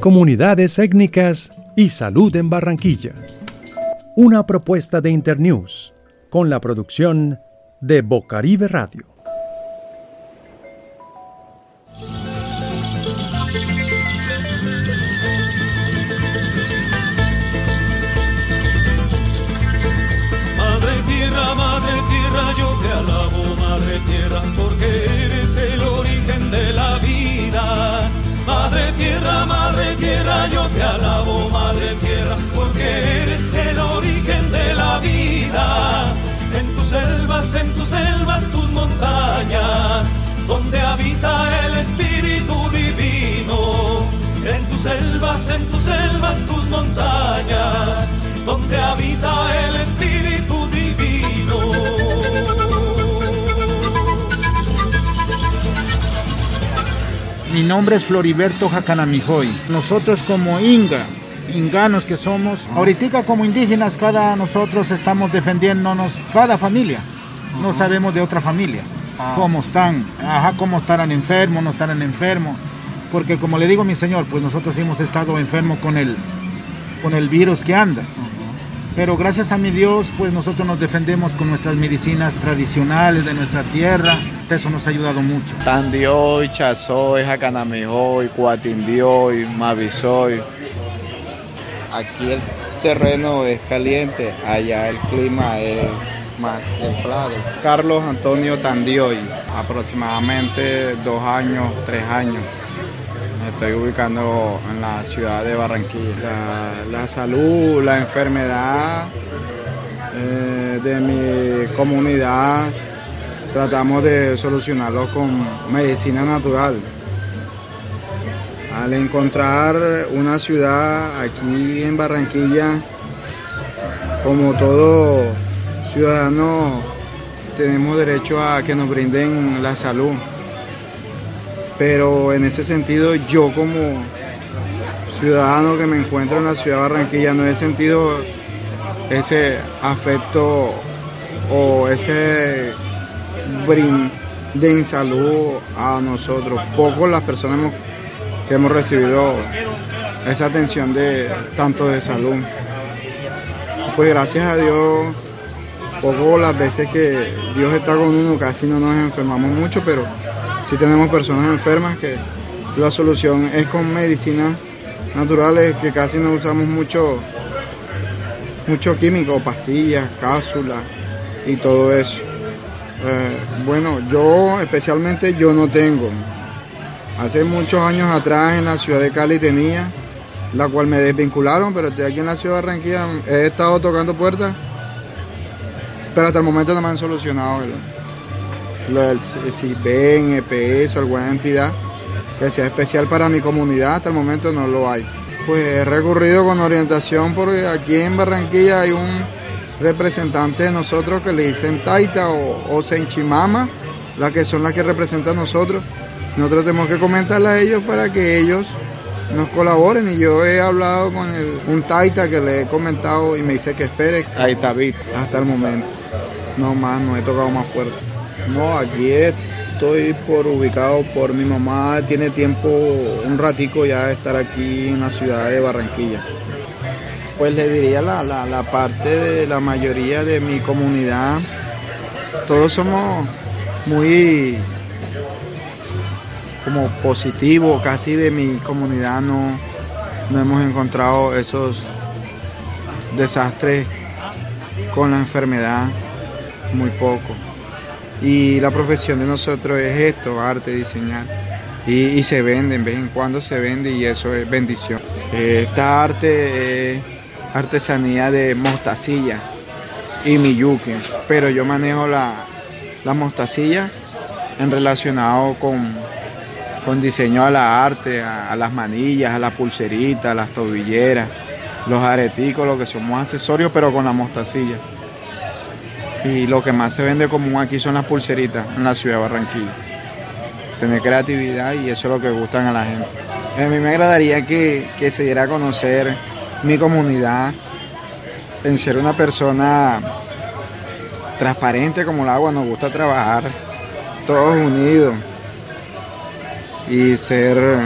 Comunidades étnicas y salud en Barranquilla. Una propuesta de Internews con la producción de Bocaribe Radio. Alabo, Madre Tierra, porque eres el origen de la vida. En tus selvas, en tus selvas, tus montañas, donde habita el Espíritu Divino. En tus selvas, en tus selvas, tus montañas, donde habita el Espíritu Mi nombre es Floriberto Jacanamijoy. Nosotros como Inga, inganos que somos, ahorita como indígenas cada nosotros estamos defendiéndonos, cada familia. No sabemos de otra familia. Cómo están, ajá, cómo estarán enfermos, no estarán enfermos. Porque como le digo mi señor, pues nosotros hemos estado enfermos con el, con el virus que anda. Pero gracias a mi Dios, pues nosotros nos defendemos con nuestras medicinas tradicionales de nuestra tierra. Eso nos ha ayudado mucho. Tandioy, Chazoy, Jacanamijoy, Cuatindioy, Mavisoy. Aquí el terreno es caliente, allá el clima es más templado. Carlos Antonio Tandioy, aproximadamente dos años, tres años. Me estoy ubicando en la ciudad de Barranquilla. La, salud, la enfermedad eh, de mi comunidad tratamos de solucionarlo con medicina natural. Al encontrar una ciudad aquí en Barranquilla, como todo ciudadano, tenemos derecho a que nos brinden la salud. Pero en ese sentido, yo como ciudadano que me encuentro en la ciudad de Barranquilla, no he sentido ese afecto o ese brinden salud a nosotros. Pocos las personas que hemos recibido esa atención de tanto de salud. Pues gracias a Dios, poco las veces que Dios está con uno, casi no nos enfermamos mucho, pero sí tenemos personas enfermas que la solución es con medicinas naturales que casi no usamos mucho, mucho químico, pastillas, cápsulas y todo eso. Eh, bueno, yo especialmente yo no tengo. Hace muchos años atrás en la ciudad de Cali tenía, la cual me desvincularon, pero estoy aquí en la ciudad de Barranquilla, he estado tocando puertas, pero hasta el momento no me han solucionado lo del CIPEN, EPS, alguna entidad que sea especial para mi comunidad, hasta el momento no lo hay. Pues he recurrido con orientación porque aquí en Barranquilla hay un representantes de nosotros que le dicen Taita o, o Senchimama, las que son las que representan a nosotros. Nosotros tenemos que comentarle a ellos para que ellos nos colaboren y yo he hablado con un Taita que le he comentado y me dice que espere. Ahí está, hasta el momento. No más, no he tocado más puertas. No, aquí estoy por ubicado por mi mamá, tiene tiempo, un ratico ya de estar aquí en la ciudad de Barranquilla. Pues le diría la, la, parte de la mayoría de mi comunidad, todos somos muy como positivos, casi de mi comunidad no, no hemos encontrado esos desastres con la enfermedad, muy poco. Y la profesión de nosotros es esto, arte, diseñar. Y, se vende, en vez en cuando se vende y eso es bendición. Esta arte artesanía de mostacilla y miyuki, pero yo manejo la, la mostacilla en relacionado con, con diseño a la arte, a, las manillas, a las pulseritas, a las tobilleras, los areticos, lo que somos accesorios, pero con la mostacilla. Y lo que más se vende común aquí son las pulseritas en la ciudad de Barranquilla. Tener creatividad y eso es lo que gustan a la gente. A mí me agradaría que, que se diera a conocer mi comunidad en ser una persona transparente como el agua, nos gusta trabajar todos unidos y ser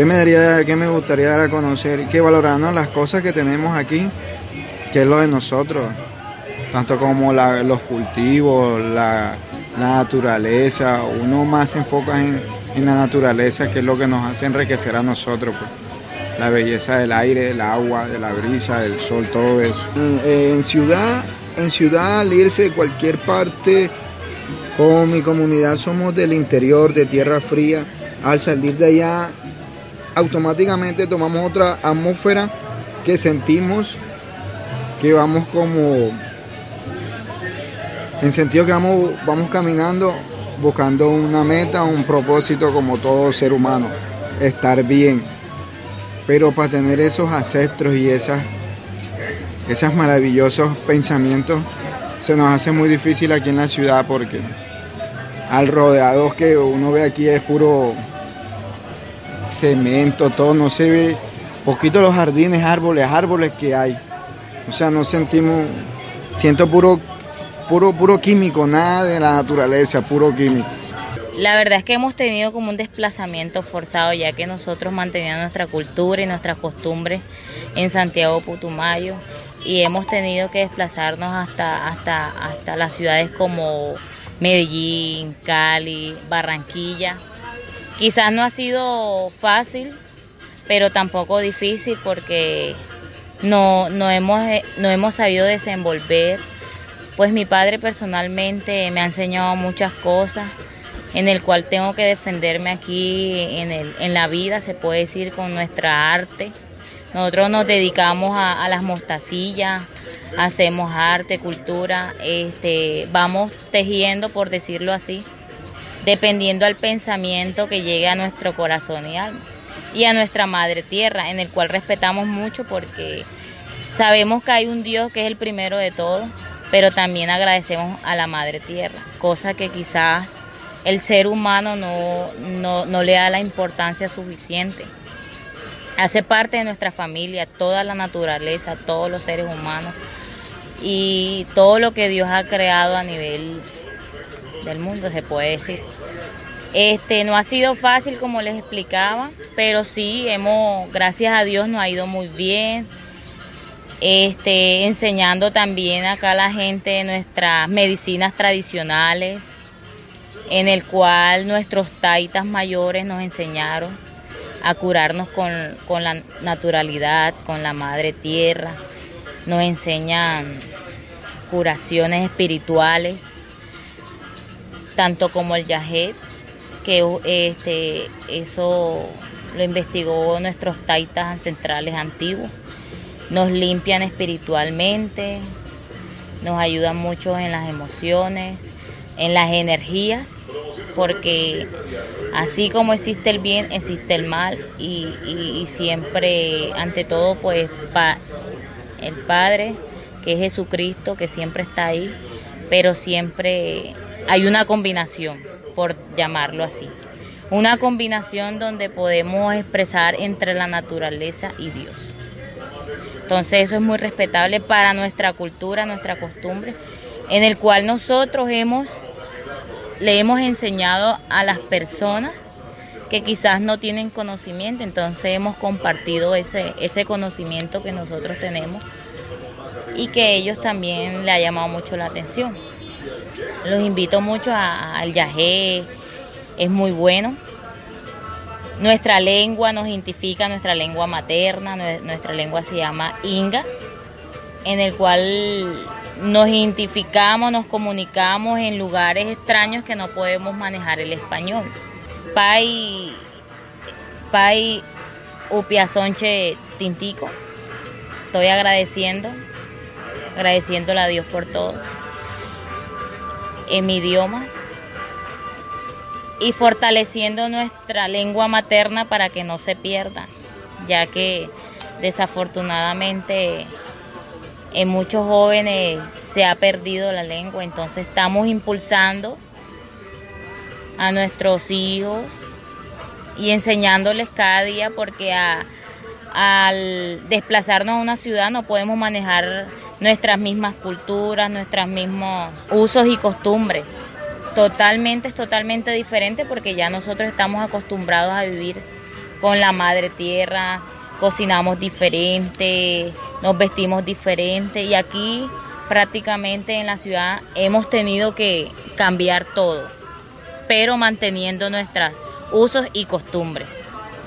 ¿Qué me, daría, qué me gustaría dar a conocer? Que valorarnos las cosas que tenemos aquí, que es lo de nosotros, tanto como los cultivos, la, naturaleza, uno más se enfoca en, la naturaleza, que es lo que nos hace enriquecer a nosotros. Pues. La belleza del aire, del agua, de la brisa, del sol, todo eso. En, ciudad, en ciudad, al irse de cualquier parte, como mi comunidad somos del interior, de tierra fría, al salir de allá automáticamente tomamos otra atmósfera que sentimos que vamos como en sentido que vamos, vamos caminando buscando una meta, un propósito como todo ser humano, estar bien. Pero para tener esos ancestros y esas, esos maravillosos pensamientos, se nos hace muy difícil aquí en la ciudad porque al rodeados que uno ve aquí es puro cemento, todo, no se ve poquito los jardines, árboles, árboles que hay. O sea, no sentimos, siento puro, puro, puro químico, nada de la naturaleza, puro químico. La verdad es que hemos tenido como un desplazamiento forzado, ya que nosotros manteníamos nuestra cultura y nuestras costumbres en Santiago Putumayo y hemos tenido que desplazarnos hasta, hasta, hasta las ciudades como Medellín, Cali, Barranquilla Quizás no ha sido fácil, pero tampoco difícil porque no, no, hemos, no hemos sabido desenvolver. Pues mi padre personalmente me ha enseñado muchas cosas en el cual tengo que defenderme aquí en, el, en la vida, se puede decir, con nuestra arte. Nosotros nos dedicamos a, las mostacillas, hacemos arte, cultura, este, vamos tejiendo, por decirlo así, dependiendo al pensamiento que llegue a nuestro corazón y alma. Y a nuestra madre tierra, en el cual respetamos mucho porque sabemos que hay un Dios que es el primero de todos, pero también agradecemos a la madre tierra, cosa que quizás el ser humano no, no le da la importancia suficiente. Hace parte de nuestra familia, toda la naturaleza, todos los seres humanos y todo lo que Dios ha creado a nivel del mundo, se puede decir. Este, no ha sido fácil como les explicaba, pero sí hemos, gracias a Dios, nos ha ido muy bien. Este, enseñando también acá a la gente nuestras medicinas tradicionales, en el cual nuestros taitas mayores nos enseñaron a curarnos con, con la naturalidad, con la madre tierra. Nos enseñan curaciones espirituales tanto como el yajet, que este, eso lo investigó nuestros taitas ancestrales antiguos. Nos limpian espiritualmente, nos ayudan mucho en las emociones, en las energías, porque así como existe el bien, existe el mal y, siempre, ante todo, pues el Padre, que es Jesucristo, que siempre está ahí, pero siempre hay una combinación, por llamarlo así. Una combinación donde podemos expresar entre la naturaleza y Dios. Entonces eso es muy respetable para nuestra cultura, nuestra costumbre, en el cual nosotros hemos, le hemos enseñado a las personas que quizás no tienen conocimiento, entonces hemos compartido ese, ese conocimiento que nosotros tenemos y que ellos también le ha llamado mucho la atención. Los invito mucho al yajé, es muy bueno. Nuestra lengua nos identifica, nuestra lengua materna, nuestra lengua se llama Inga, en el cual nos identificamos, nos comunicamos en lugares extraños que no podemos manejar el español. Pai, Pai Upiazonche Tintico, estoy agradeciendo, agradeciéndole a Dios por todo. En mi idioma. Y fortaleciendo nuestra lengua materna para que no se pierda, ya que desafortunadamente en muchos jóvenes se ha perdido la lengua, entonces estamos impulsando a nuestros hijos y enseñándoles cada día porque a, al desplazarnos a una ciudad no podemos manejar nuestras mismas culturas, nuestros mismos usos y costumbres. Totalmente, es totalmente diferente porque ya nosotros estamos acostumbrados a vivir con la madre tierra, cocinamos diferente, nos vestimos diferente y aquí prácticamente en la ciudad hemos tenido que cambiar todo, pero manteniendo nuestros usos y costumbres.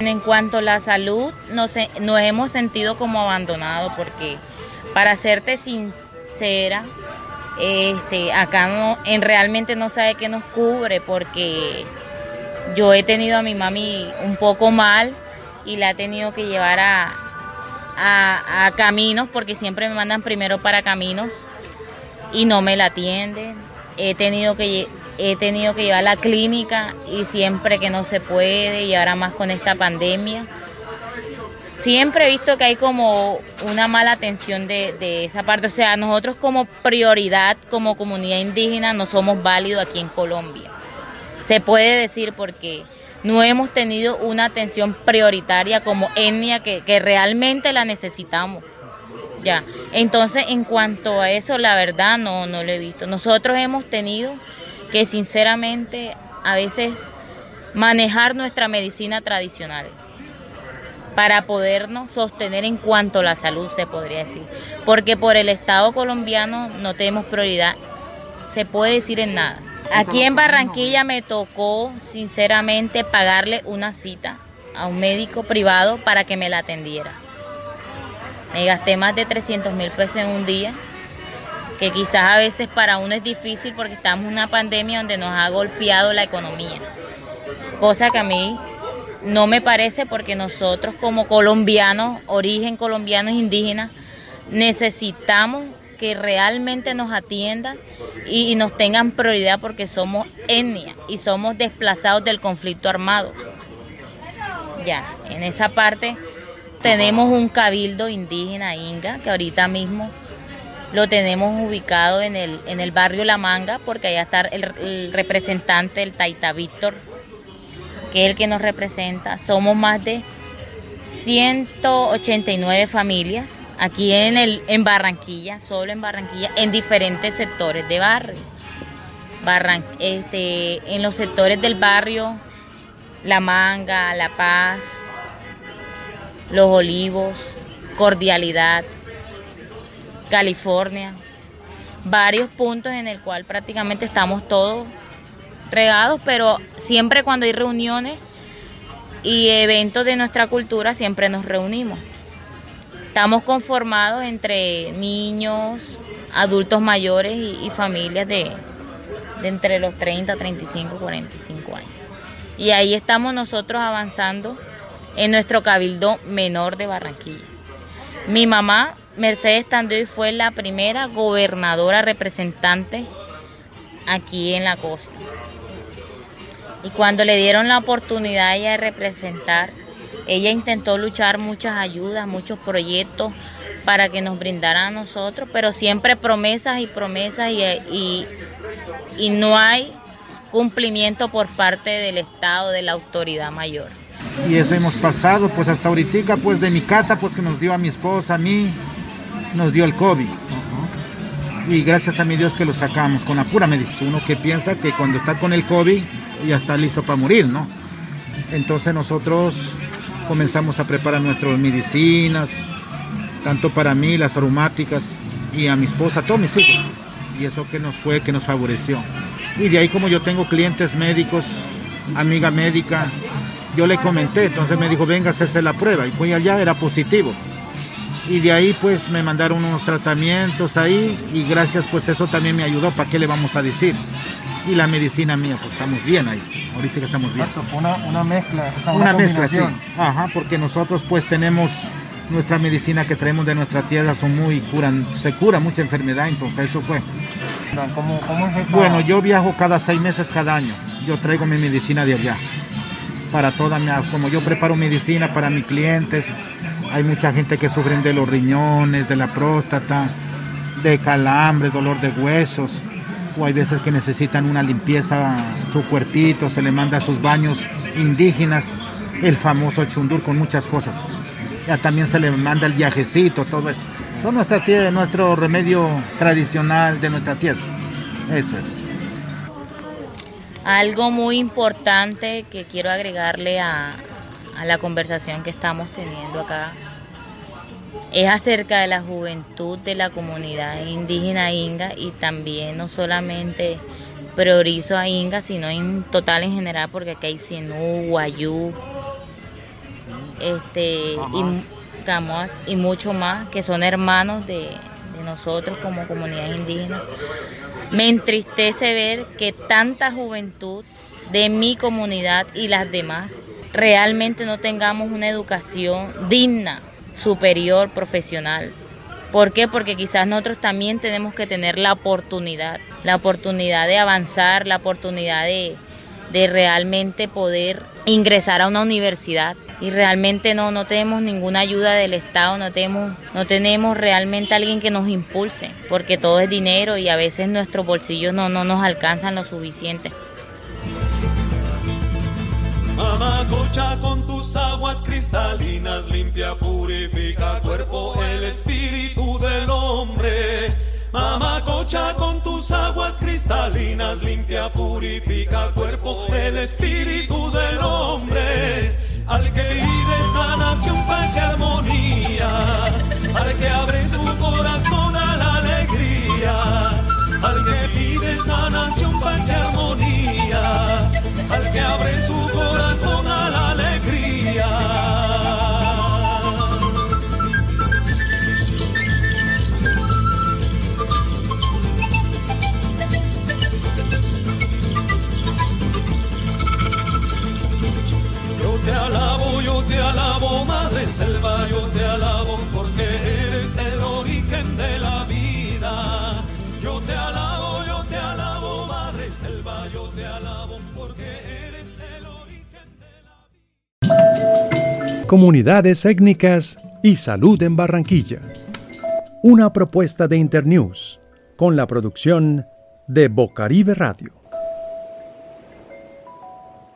En cuanto a la salud, nos, hemos sentido como abandonados porque, para serte sincera, este, acá no, en realmente no sabe qué nos cubre porque yo he tenido a mi mami un poco mal y la he tenido que llevar a, a, caminos porque siempre me mandan primero para caminos y no me la atienden. He tenido que he tenido que llevar a la clínica y siempre que no se puede y ahora más con esta pandemia. Siempre he visto que hay como una mala atención de, de esa parte. O sea, nosotros como prioridad, como comunidad indígena, no somos válidos aquí en Colombia. Se puede decir porque no hemos tenido una atención prioritaria como etnia que, realmente la necesitamos. Ya. Entonces, en cuanto a eso, la verdad no, no lo he visto. Nosotros hemos tenido que sinceramente a veces manejar nuestra medicina tradicional para podernos sostener en cuanto a la salud, se podría decir. Porque por el Estado colombiano no tenemos prioridad, se puede decir en nada. Aquí en Barranquilla me tocó, sinceramente, pagarle una cita a un médico privado para que me la atendiera. Me gasté más de 300 mil pesos en un día, que quizás a veces para uno es difícil porque estamos en una pandemia donde nos ha golpeado la economía. Cosa que a mí no me parece porque nosotros como colombianos, origen colombiano indígena, necesitamos que realmente nos atiendan y, nos tengan prioridad porque somos etnia y somos desplazados del conflicto armado. Ya, en esa parte tenemos un cabildo indígena inga que ahorita mismo lo tenemos ubicado en el, en el barrio La Manga porque allá está el, el representante, el Taita Víctor, que es el que nos representa. Somos más de 189 familias aquí en, el, en Barranquilla, solo en Barranquilla, en diferentes sectores de barrio. este, en los sectores del barrio, La Manga, La Paz, Los Olivos, Cordialidad, California, varios puntos en el cual prácticamente estamos todos regados, pero siempre cuando hay reuniones y eventos de nuestra cultura siempre nos reunimos. Estamos conformados entre niños, adultos mayores y, familias de, entre los 30, 35, 45 años. Y ahí estamos nosotros avanzando en nuestro cabildo menor de Barranquilla. Mi mamá, Mercedes Tandoy, fue la primera gobernadora representante aquí en la costa. Y cuando le dieron la oportunidad a ella de representar, ella intentó luchar muchas ayudas, muchos proyectos para que nos brindaran a nosotros, pero siempre promesas y promesas y, y, no hay cumplimiento por parte del Estado, de la autoridad mayor. Y eso hemos pasado, pues hasta ahorita, pues de mi casa, pues que nos dio a mi esposa, a mí, nos dio el COVID. Y gracias a mi Dios que lo sacamos con la pura medicina. Uno que piensa que cuando está con el COVID ya está listo para morir, ¿no? Entonces nosotros comenzamos a preparar nuestras medicinas, tanto para mí, las aromáticas, y a mi esposa, a todos mis hijos. Y eso que nos fue, que nos favoreció. Y de ahí como yo tengo clientes médicos, amiga médica, yo le comenté, entonces me dijo, venga hacerse la prueba. Y fui allá, era positivo. Y de ahí pues me mandaron unos tratamientos ahí y gracias pues eso también me ayudó, ¿para qué le vamos a decir? Y la medicina mía, pues estamos bien ahí. Ahorita que estamos bien. Una, una mezcla. Una, mezcla, sí. Ajá, porque nosotros pues tenemos nuestra medicina que traemos de nuestra tierra, son muy curan, se cura mucha enfermedad, entonces eso fue. ¿Cómo, cómo es eso? Bueno, yo viajo cada seis meses, cada año. Yo traigo mi medicina de allá. Para toda mi, como yo preparo medicina para mis clientes, hay mucha gente que sufren de los riñones, de la próstata, de calambre, dolor de huesos o hay veces que necesitan una limpieza su cuerpito, se le manda sus baños indígenas, el famoso chundur con muchas cosas. Ya también se le manda el viajecito, todo eso. Son nuestra tierra, nuestro remedio tradicional de nuestra tierra. Eso es. Algo muy importante que quiero agregarle a, a la conversación que estamos teniendo acá es acerca de la juventud de la comunidad indígena inga y también no solamente priorizo a inga, sino en total en general porque aquí hay Sinú, Guayú, este, y, y mucho más que son hermanos de, de nosotros como comunidad indígena. Me entristece ver que tanta juventud de mi comunidad y las demás realmente no tengamos una educación digna superior, profesional. ¿Por qué? Porque quizás nosotros también tenemos que tener la oportunidad, la oportunidad de avanzar, la oportunidad de, de realmente poder ingresar a una universidad y realmente no, no tenemos ninguna ayuda del Estado, no tenemos, no tenemos realmente alguien que nos impulse, porque todo es dinero y a veces nuestros bolsillos no, no nos alcanzan lo suficiente. Mamacocha con tus aguas cristalinas, limpia, purifica cuerpo, el espíritu del hombre. Mamacocha con tus aguas cristalinas, limpia, purifica cuerpo, el espíritu del hombre. Al que pide sanación, paz y armonía, al que abre su corazón a la alegría, al que pide sanación, paz y armonía, al que abre Comunidades étnicas y salud en Barranquilla. Una propuesta de Internews con la producción de Bocaribe Radio.